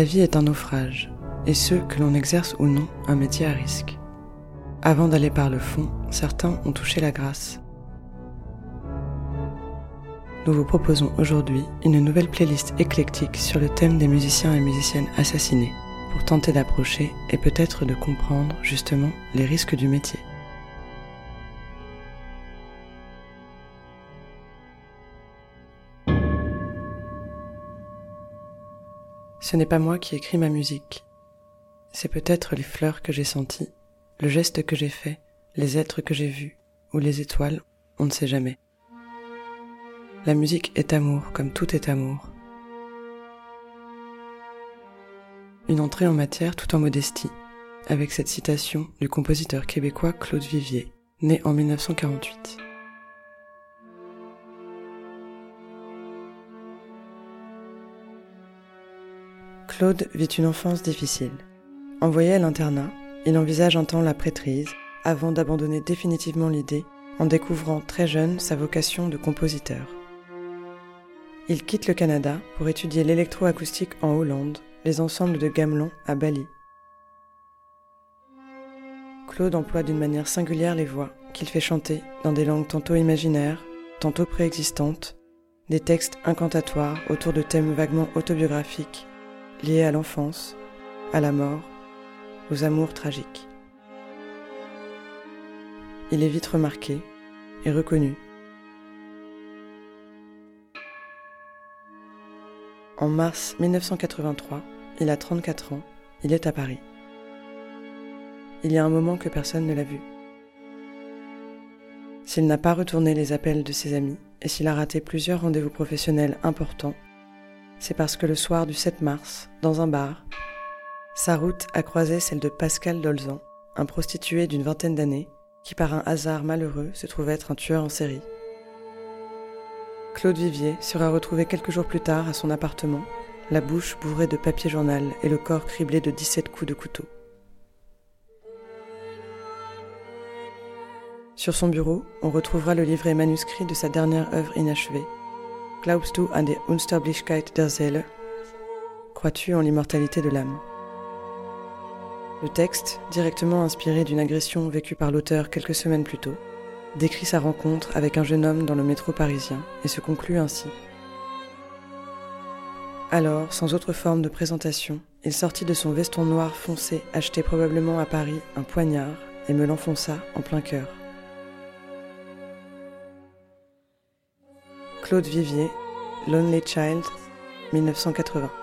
La vie est un naufrage, et ceux que l'on exerce ou non un métier à risque. Avant d'aller par le fond, certains ont touché la grâce. Nous vous proposons aujourd'hui une nouvelle playlist éclectique sur le thème des musiciens et musiciennes assassinés, pour tenter d'approcher et peut-être de comprendre justement les risques du métier. Ce n'est pas moi qui écris ma musique. C'est peut-être les fleurs que j'ai senties, le geste que j'ai fait, les êtres que j'ai vus, ou les étoiles, on ne sait jamais. La musique est amour comme tout est amour. Une entrée en matière tout en modestie, avec cette citation du compositeur québécois Claude Vivier, né en 1948. Claude vit une enfance difficile. Envoyé à l'internat, il envisage un temps la prêtrise avant d'abandonner définitivement l'idée en découvrant très jeune sa vocation de compositeur. Il quitte le Canada pour étudier l'électroacoustique en Hollande, les ensembles de gamelon à Bali. Claude emploie d'une manière singulière les voix qu'il fait chanter dans des langues tantôt imaginaires, tantôt préexistantes, des textes incantatoires autour de thèmes vaguement autobiographiques liés à l'enfance, à la mort, aux amours tragiques. Il est vite remarqué et reconnu. En mars 1983, il a 34 ans, il est à Paris. Il y a un moment que personne ne l'a vu. S'il n'a pas retourné les appels de ses amis et s'il a raté plusieurs rendez-vous professionnels importants, c'est parce que le soir du 7 mars, dans un bar, sa route a croisé celle de Pascal Dolzan, un prostitué d'une vingtaine d'années, qui par un hasard malheureux se trouve être un tueur en série. Claude Vivier sera retrouvé quelques jours plus tard à son appartement, la bouche bourrée de papier journal et le corps criblé de 17 coups de couteau. Sur son bureau, on retrouvera le livret manuscrit de sa dernière œuvre inachevée, Glaubst du an die Unsterblichkeit der Seele? Crois-tu en l'immortalité de l'âme? Le texte, directement inspiré d'une agression vécue par l'auteur quelques semaines plus tôt, décrit sa rencontre avec un jeune homme dans le métro parisien et se conclut ainsi. Alors, sans autre forme de présentation, il sortit de son veston noir foncé acheté probablement à Paris un poignard et me l'enfonça en plein cœur. Claude Vivier, Lonely Child, 1980.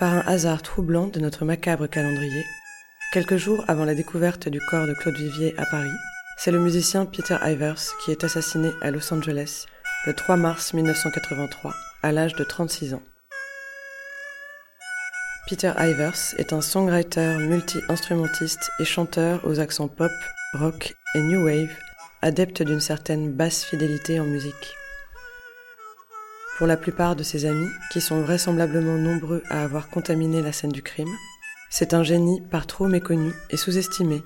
Par un hasard troublant de notre macabre calendrier, quelques jours avant la découverte du corps de Claude Vivier à Paris, c'est le musicien Peter Ivers qui est assassiné à Los Angeles le 3 mars 1983, à l'âge de 36 ans. Peter Ivers est un songwriter multi-instrumentiste et chanteur aux accents pop, rock et new wave, adepte d'une certaine basse fidélité en musique. Pour la plupart de ses amis, qui sont vraisemblablement nombreux à avoir contaminé la scène du crime, c'est un génie par trop méconnu et sous-estimé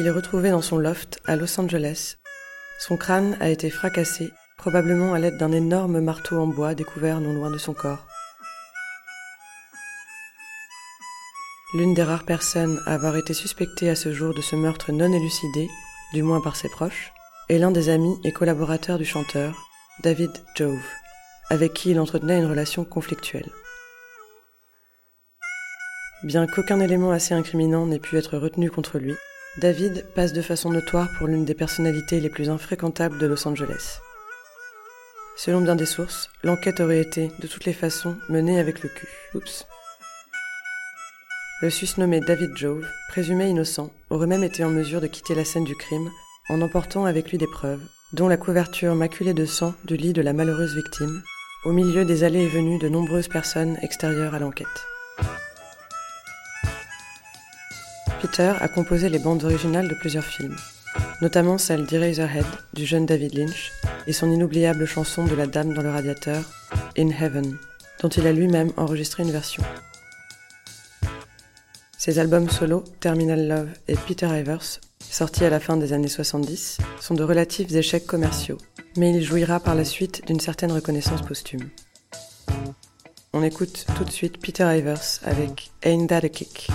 il est retrouvé dans son loft à Los Angeles. Son crâne a été fracassé, probablement à l'aide d'un énorme marteau en bois découvert non loin de son corps. L'une des rares personnes à avoir été suspectée à ce jour de ce meurtre non élucidé, du moins par ses proches, est l'un des amis et collaborateurs du chanteur, David Jove, avec qui il entretenait une relation conflictuelle. Bien qu'aucun élément assez incriminant n'ait pu être retenu contre lui, David passe de façon notoire pour l'une des personnalités les plus infréquentables de Los Angeles. Selon bien des sources, l'enquête aurait été, de toutes les façons, menée avec le cul. Oups. Le susnommé David Jove, présumé innocent, aurait même été en mesure de quitter la scène du crime en emportant avec lui des preuves, dont la couverture maculée de sang du lit de la malheureuse victime, au milieu des allées et venues de nombreuses personnes extérieures à l'enquête. Peter a composé les bandes originales de plusieurs films, notamment celle d'Eraserhead du jeune David Lynch et son inoubliable chanson de la Dame dans le radiateur, In Heaven, dont il a lui-même enregistré une version. Ses albums solo, Terminal Love et Peter Ivers, sortis à la fin des années 70, sont de relatifs échecs commerciaux, mais il jouira par la suite d'une certaine reconnaissance posthume. On écoute tout de suite Peter Ivers avec Ain't That a Kick.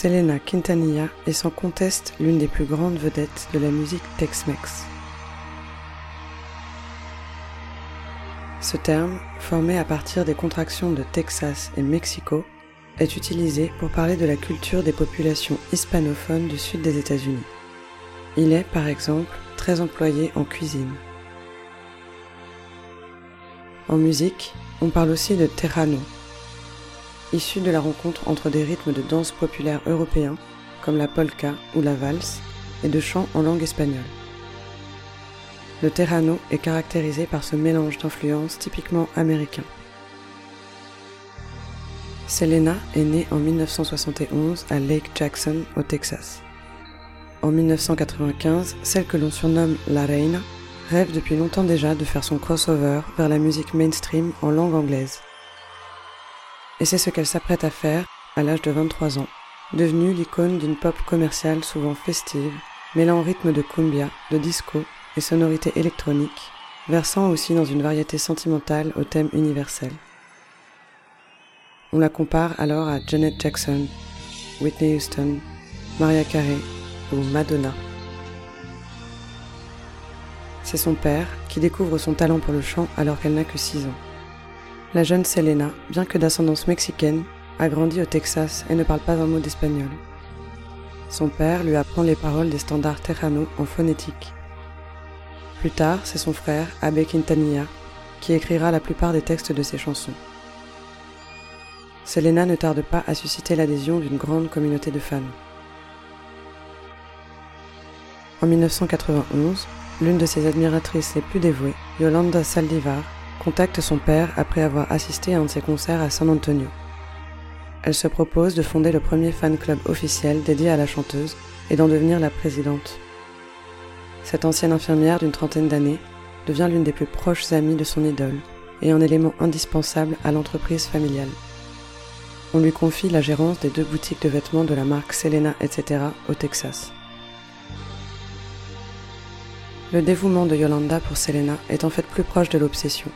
Selena Quintanilla est sans conteste l'une des plus grandes vedettes de la musique Tex-Mex. Ce terme, formé à partir des contractions de Texas et Mexico, est utilisé pour parler de la culture des populations hispanophones du sud des États-Unis. Il est, par exemple, très employé en cuisine. En musique, on parle aussi de terrano, issu de la rencontre entre des rythmes de danse populaire européens, comme la polka ou la valse, et de chants en langue espagnole. Le terrano est caractérisé par ce mélange d'influences typiquement américains. Selena est née en 1971 à Lake Jackson, au Texas. En 1995, celle que l'on surnomme La Reina rêve depuis longtemps déjà de faire son crossover vers la musique mainstream en langue anglaise. Et c'est ce qu'elle s'apprête à faire à l'âge de 23 ans, devenue l'icône d'une pop commerciale souvent festive, mêlant rythme de cumbia, de disco et sonorités électroniques, versant aussi dans une variété sentimentale au thème universel. On la compare alors à Janet Jackson, Whitney Houston, Maria Carey ou Madonna. C'est son père qui découvre son talent pour le chant alors qu'elle n'a que 6 ans. La jeune Selena, bien que d'ascendance mexicaine, a grandi au Texas et ne parle pas un mot d'espagnol. Son père lui apprend les paroles des standards terrano en phonétique. Plus tard, c'est son frère, Abe Quintanilla, qui écrira la plupart des textes de ses chansons. Selena ne tarde pas à susciter l'adhésion d'une grande communauté de fans. En 1991, l'une de ses admiratrices les plus dévouées, Yolanda Saldivar, contacte son père après avoir assisté à un de ses concerts à San Antonio. Elle se propose de fonder le premier fan club officiel dédié à la chanteuse et d'en devenir la présidente. Cette ancienne infirmière d'une trentaine d'années devient l'une des plus proches amies de son idole et un élément indispensable à l'entreprise familiale. On lui confie la gérance des deux boutiques de vêtements de la marque Selena, etc. au Texas. Le dévouement de Yolanda pour Selena est en fait plus proche de l'obsession.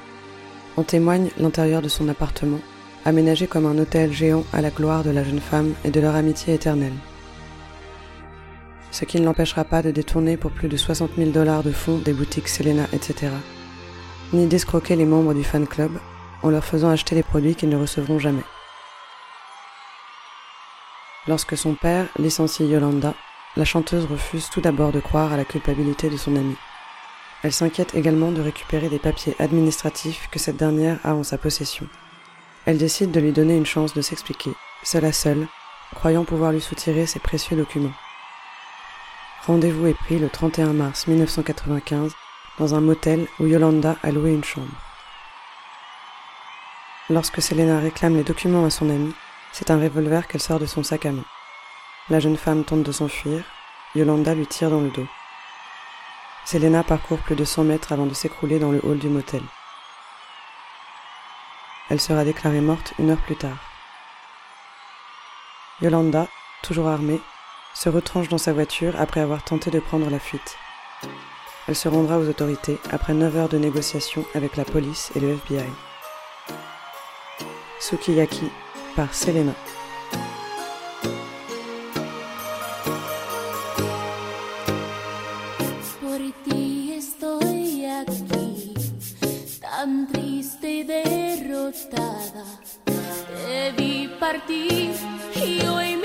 En témoigne l'intérieur de son appartement, aménagé comme un hôtel géant à la gloire de la jeune femme et de leur amitié éternelle. Ce qui ne l'empêchera pas de détourner pour plus de 60 000 dollars de fonds des boutiques Selena, etc. Ni d'escroquer les membres du fan club en leur faisant acheter des produits qu'ils ne recevront jamais. Lorsque son père licencie Yolanda, la chanteuse refuse tout d'abord de croire à la culpabilité de son amie. Elle s'inquiète également de récupérer des papiers administratifs que cette dernière a en sa possession. Elle décide de lui donner une chance de s'expliquer, seule à seule, croyant pouvoir lui soutirer ses précieux documents. Rendez-vous est pris le 31 mars 1995 dans un motel où Yolanda a loué une chambre. Lorsque Selena réclame les documents à son amie, c'est un revolver qu'elle sort de son sac à main. La jeune femme tente de s'enfuir. Yolanda lui tire dans le dos. Selena parcourt plus de 100 mètres avant de s'écrouler dans le hall du motel. Elle sera déclarée morte une heure plus tard. Yolanda, toujours armée, se retranche dans sa voiture après avoir tenté de prendre la fuite. Elle se rendra aux autorités après 9 heures de négociations avec la police et le FBI. Sukiyaki par Selena. Te vi partir y hoy